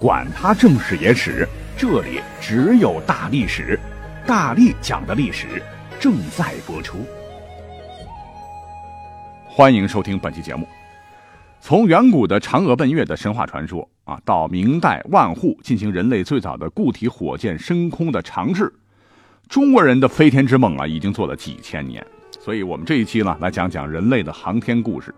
管他正史野史。这里只有大历史，大力讲的历史正在播出。欢迎收听本期节目。从远古的嫦娥奔月的神话传说啊，到明代万户进行人类最早的固体火箭升空的尝试，中国人的飞天之梦啊，已经做了几千年。所以，我们这一期呢，来讲讲人类的航天故事。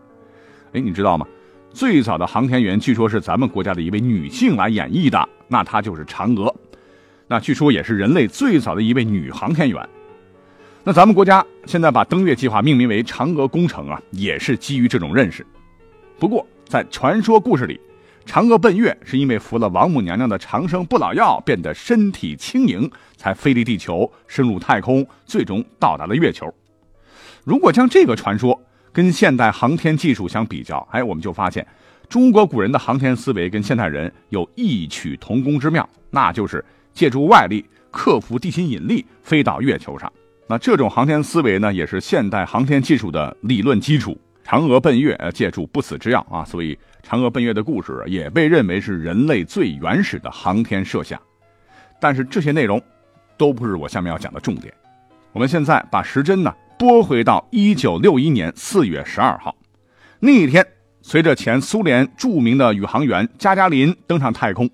哎，你知道吗？最早的航天员据说是咱们国家的一位女性来演绎的，那她就是嫦娥。那据说也是人类最早的一位女航天员。那咱们国家现在把登月计划命名为嫦娥工程啊，也是基于这种认识。不过在传说故事里，嫦娥奔月是因为服了王母娘娘的长生不老药，变得身体轻盈，才飞离地球，深入太空，最终到达了月球。如果将这个传说，跟现代航天技术相比较，哎，我们就发现，中国古人的航天思维跟现代人有异曲同工之妙，那就是借助外力克服地心引力飞到月球上。那这种航天思维呢，也是现代航天技术的理论基础。嫦娥奔月，借助不死之药啊，所以嫦娥奔月的故事也被认为是人类最原始的航天设想。但是这些内容都不是我下面要讲的重点。我们现在把时针呢。拨回到一九六一年四月十二号，那一天，随着前苏联著名的宇航员加加林登上太空，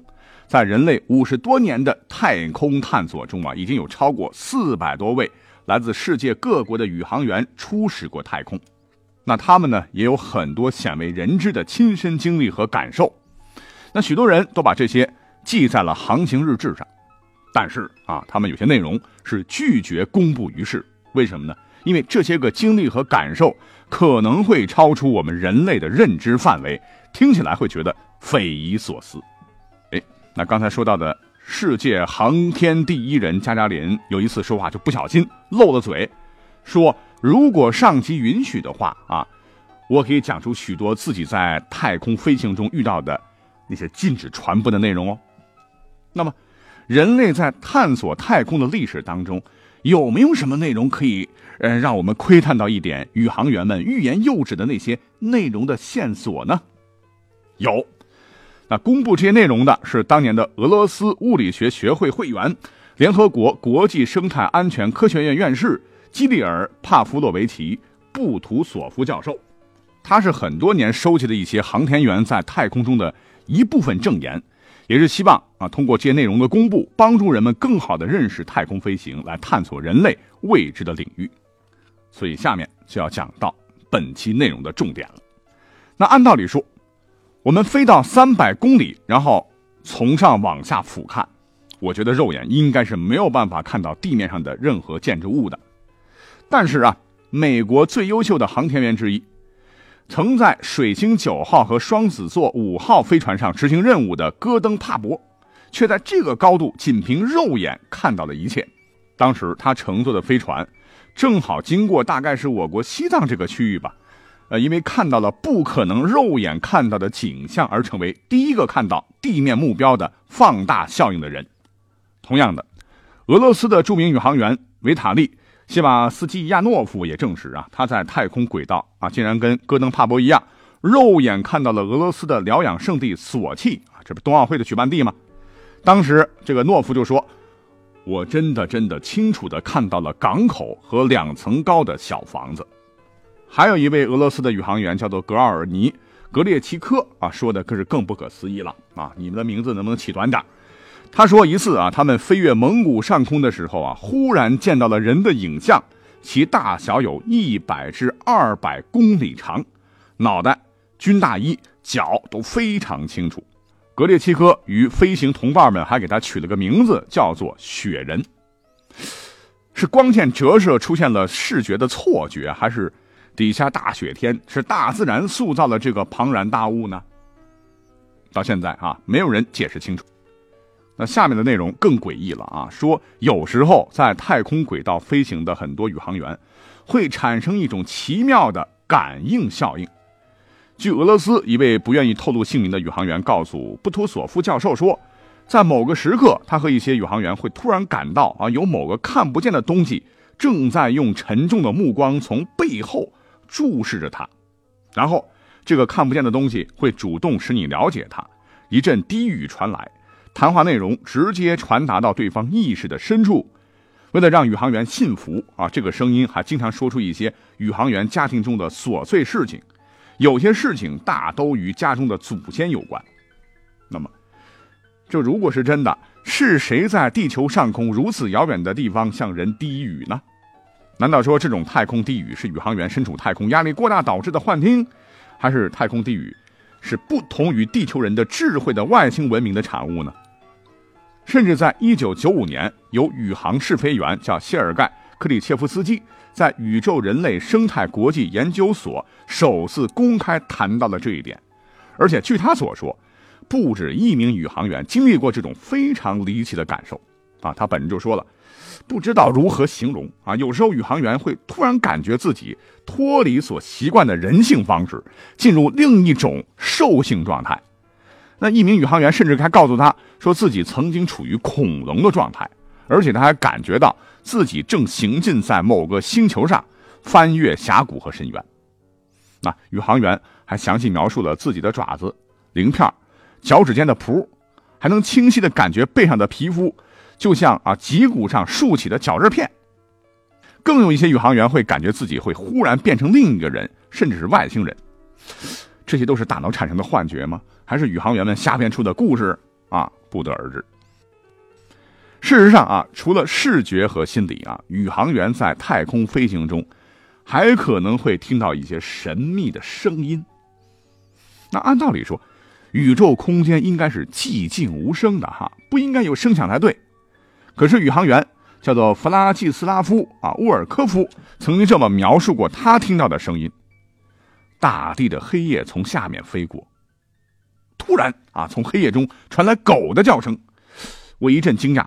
在人类五十多年的太空探索中啊，已经有超过四百多位来自世界各国的宇航员出使过太空。那他们呢，也有很多鲜为人知的亲身经历和感受。那许多人都把这些记在了航行日志上，但是啊，他们有些内容是拒绝公布于世。为什么呢？因为这些个经历和感受可能会超出我们人类的认知范围，听起来会觉得匪夷所思。哎，那刚才说到的世界航天第一人加加林有一次说话就不小心漏了嘴，说如果上级允许的话啊，我可以讲出许多自己在太空飞行中遇到的那些禁止传播的内容哦。那么，人类在探索太空的历史当中。有没有什么内容可以，呃，让我们窥探到一点宇航员们欲言又止的那些内容的线索呢？有，那公布这些内容的是当年的俄罗斯物理学学会会员、联合国国际生态安全科学院院士基里尔·帕夫洛维奇·布图索夫教授，他是很多年收集的一些航天员在太空中的一部分证言。也是希望啊，通过这些内容的公布，帮助人们更好的认识太空飞行，来探索人类未知的领域。所以下面就要讲到本期内容的重点了。那按道理说，我们飞到三百公里，然后从上往下俯瞰，我觉得肉眼应该是没有办法看到地面上的任何建筑物的。但是啊，美国最优秀的航天员之一。曾在水星九号和双子座五号飞船上执行任务的戈登·帕伯，却在这个高度仅凭肉眼看到了一切。当时他乘坐的飞船正好经过大概是我国西藏这个区域吧，呃，因为看到了不可能肉眼看到的景象，而成为第一个看到地面目标的放大效应的人。同样的，俄罗斯的著名宇航员维塔利。谢瓦斯基亚诺夫也证实啊，他在太空轨道啊，竟然跟戈登·帕博一样，肉眼看到了俄罗斯的疗养圣地索契啊，这不冬奥会的举办地吗？当时这个诺夫就说：“我真的真的清楚的看到了港口和两层高的小房子。”还有一位俄罗斯的宇航员叫做格奥尔尼·格列奇科啊，说的可是更不可思议了啊！你们的名字能不能起短点？他说一次啊，他们飞越蒙古上空的时候啊，忽然见到了人的影像，其大小有一百至二百公里长，脑袋、军大衣、脚都非常清楚。格列奇科与飞行同伴们还给他取了个名字，叫做“雪人”。是光线折射出现了视觉的错觉，还是底下大雪天是大自然塑造了这个庞然大物呢？到现在啊，没有人解释清楚。那下面的内容更诡异了啊！说有时候在太空轨道飞行的很多宇航员，会产生一种奇妙的感应效应。据俄罗斯一位不愿意透露姓名的宇航员告诉布图索夫教授说，在某个时刻，他和一些宇航员会突然感到啊，有某个看不见的东西正在用沉重的目光从背后注视着他，然后这个看不见的东西会主动使你了解他。一阵低语传来。谈话内容直接传达到对方意识的深处。为了让宇航员信服啊，这个声音还经常说出一些宇航员家庭中的琐碎事情，有些事情大都与家中的祖先有关。那么，这如果是真的，是谁在地球上空如此遥远的地方向人低语呢？难道说这种太空低语是宇航员身处太空压力过大导致的幻听，还是太空低语是不同于地球人的智慧的外星文明的产物呢？甚至在一九九五年，有宇航试飞员叫谢尔盖·克里切夫斯基，在宇宙人类生态国际研究所首次公开谈到了这一点。而且据他所说，不止一名宇航员经历过这种非常离奇的感受。啊，他本人就说了，不知道如何形容啊。有时候宇航员会突然感觉自己脱离所习惯的人性方式，进入另一种兽性状态。那一名宇航员甚至还告诉他，说自己曾经处于恐龙的状态，而且他还感觉到自己正行进在某个星球上，翻越峡谷和深渊。那宇航员还详细描述了自己的爪子、鳞片、脚趾间的蹼，还能清晰的感觉背上的皮肤，就像啊脊骨上竖起的角质片。更有一些宇航员会感觉自己会忽然变成另一个人，甚至是外星人。这些都是大脑产生的幻觉吗？还是宇航员们瞎编出的故事啊？不得而知。事实上啊，除了视觉和心理啊，宇航员在太空飞行中，还可能会听到一些神秘的声音。那按道理说，宇宙空间应该是寂静无声的哈，不应该有声响才对。可是宇航员叫做弗拉季斯拉夫啊沃尔科夫曾经这么描述过他听到的声音。大地的黑夜从下面飞过，突然啊，从黑夜中传来狗的叫声，我一阵惊讶，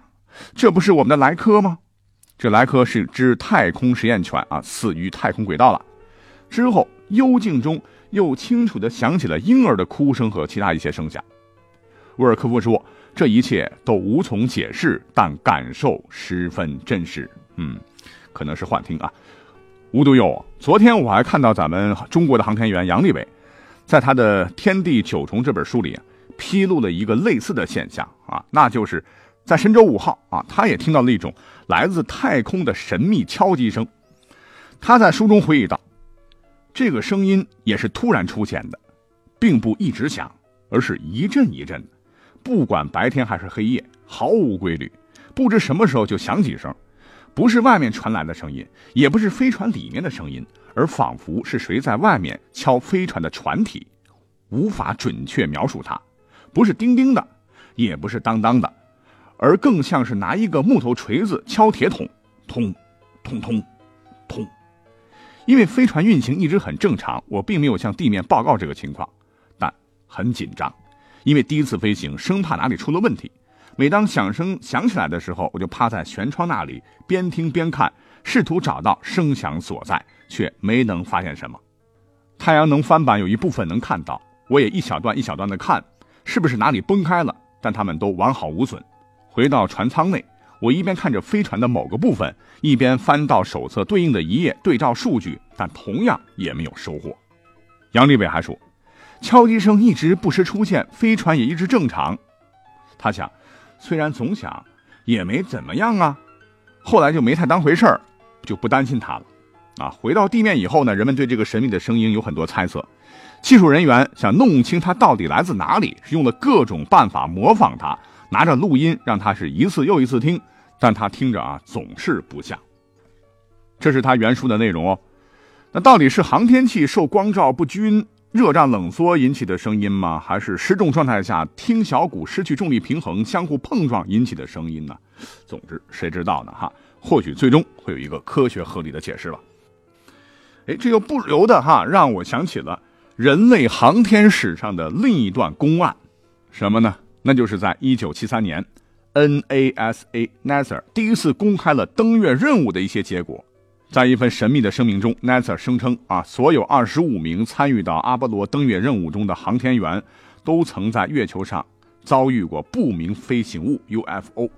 这不是我们的莱科吗？这莱科是只太空实验犬啊，死于太空轨道了。之后，幽静中又清楚地响起了婴儿的哭声和其他一些声响。沃尔科夫说：“这一切都无从解释，但感受十分真实。嗯，可能是幻听啊。”无独有偶，昨天我还看到咱们中国的航天员杨利伟，在他的《天地九重》这本书里，披露了一个类似的现象啊，那就是在神舟五号啊，他也听到了一种来自太空的神秘敲击声。他在书中回忆道，这个声音也是突然出现的，并不一直响，而是一阵一阵的，不管白天还是黑夜，毫无规律，不知什么时候就响几声。不是外面传来的声音，也不是飞船里面的声音，而仿佛是谁在外面敲飞船的船体，无法准确描述它。不是叮叮的，也不是当当的，而更像是拿一个木头锤子敲铁桶，通，通通，通。因为飞船运行一直很正常，我并没有向地面报告这个情况，但很紧张，因为第一次飞行，生怕哪里出了问题。每当响声响起来的时候，我就趴在舷窗那里，边听边看，试图找到声响所在，却没能发现什么。太阳能帆板有一部分能看到，我也一小段一小段的看，是不是哪里崩开了？但它们都完好无损。回到船舱内，我一边看着飞船的某个部分，一边翻到手册对应的一页对照数据，但同样也没有收获。杨利伟还说，敲击声一直不时出现，飞船也一直正常。他想。虽然总想，也没怎么样啊。后来就没太当回事儿，就不担心它了。啊，回到地面以后呢，人们对这个神秘的声音有很多猜测。技术人员想弄清它到底来自哪里，是用了各种办法模仿它，拿着录音让它是一次又一次听，但他听着啊总是不像。这是他原书的内容哦。那到底是航天器受光照不均？热胀冷缩引起的声音吗？还是失重状态下听小骨失去重力平衡相互碰撞引起的声音呢？总之，谁知道呢？哈，或许最终会有一个科学合理的解释吧。哎，这又不由得哈让我想起了人类航天史上的另一段公案，什么呢？那就是在一九七三年，NASA Nasa 第一次公开了登月任务的一些结果。在一份神秘的声明中，NASA 声称啊，所有二十五名参与到阿波罗登月任务中的航天员都曾在月球上遭遇过不明飞行物 UFO。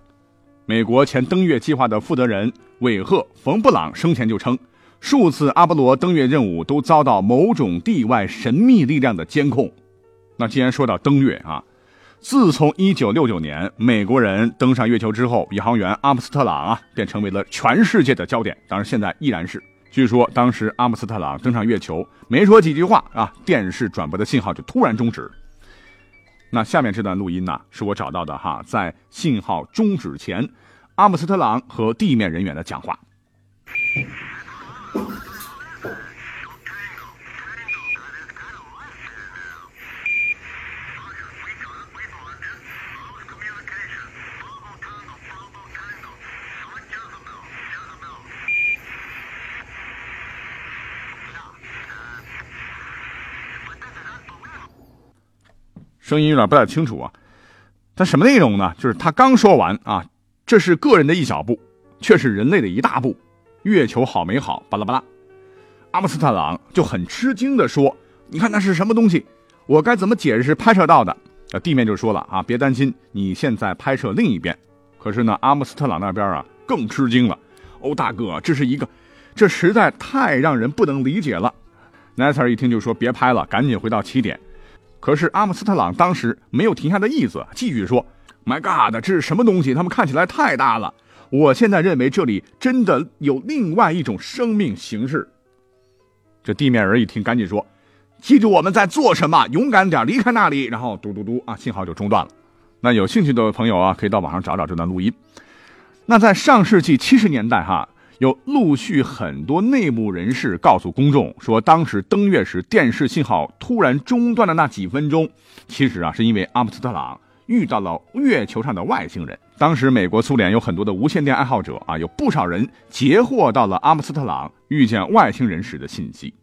美国前登月计划的负责人韦赫·冯布朗生前就称，数次阿波罗登月任务都遭到某种地外神秘力量的监控。那既然说到登月啊。自从1969年美国人登上月球之后，宇航员阿姆斯特朗啊，便成为了全世界的焦点。当然，现在依然是。据说当时阿姆斯特朗登上月球，没说几句话啊，电视转播的信号就突然终止。那下面这段录音呢，是我找到的哈，在信号终止前，阿姆斯特朗和地面人员的讲话。声音有点不太清楚啊，他什么内容呢？就是他刚说完啊，这是个人的一小步，却是人类的一大步。月球好美好，巴拉巴拉。阿姆斯特朗就很吃惊地说：“你看那是什么东西？我该怎么解释拍摄到的？”啊，地面就说了啊，别担心，你现在拍摄另一边。可是呢，阿姆斯特朗那边啊更吃惊了。哦，大哥，这是一个，这实在太让人不能理解了。奈 r 一听就说：“别拍了，赶紧回到起点。”可是阿姆斯特朗当时没有停下的意思，继续说：“My God，这是什么东西？他们看起来太大了。我现在认为这里真的有另外一种生命形式。”这地面人一听，赶紧说：“记住我们在做什么，勇敢点，离开那里。”然后嘟嘟嘟啊，信号就中断了。那有兴趣的朋友啊，可以到网上找找这段录音。那在上世纪七十年代，哈。有陆续很多内幕人士告诉公众说，当时登月时电视信号突然中断的那几分钟，其实啊是因为阿姆斯特朗遇到了月球上的外星人。当时美国、苏联有很多的无线电爱好者啊，有不少人截获到了阿姆斯特朗遇见外星人时的信息。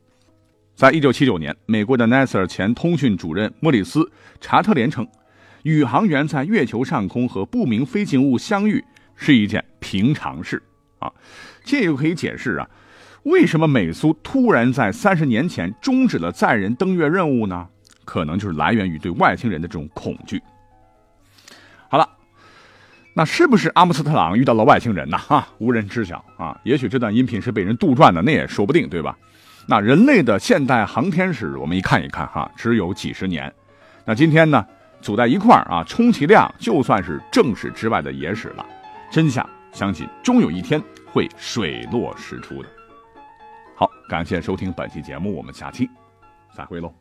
在一九七九年，美国的 NASA 前通讯主任莫里斯·查特连称，宇航员在月球上空和不明飞行物相遇是一件平常事。啊，这就可以解释啊，为什么美苏突然在三十年前终止了载人登月任务呢？可能就是来源于对外星人的这种恐惧。好了，那是不是阿姆斯特朗遇到了外星人呢？哈，无人知晓啊。也许这段音频是被人杜撰的，那也说不定，对吧？那人类的现代航天史，我们一看一看哈，只有几十年。那今天呢，组在一块儿啊，充其量就算是正史之外的野史了。真相。相信终有一天会水落石出的。好，感谢收听本期节目，我们下期再会喽。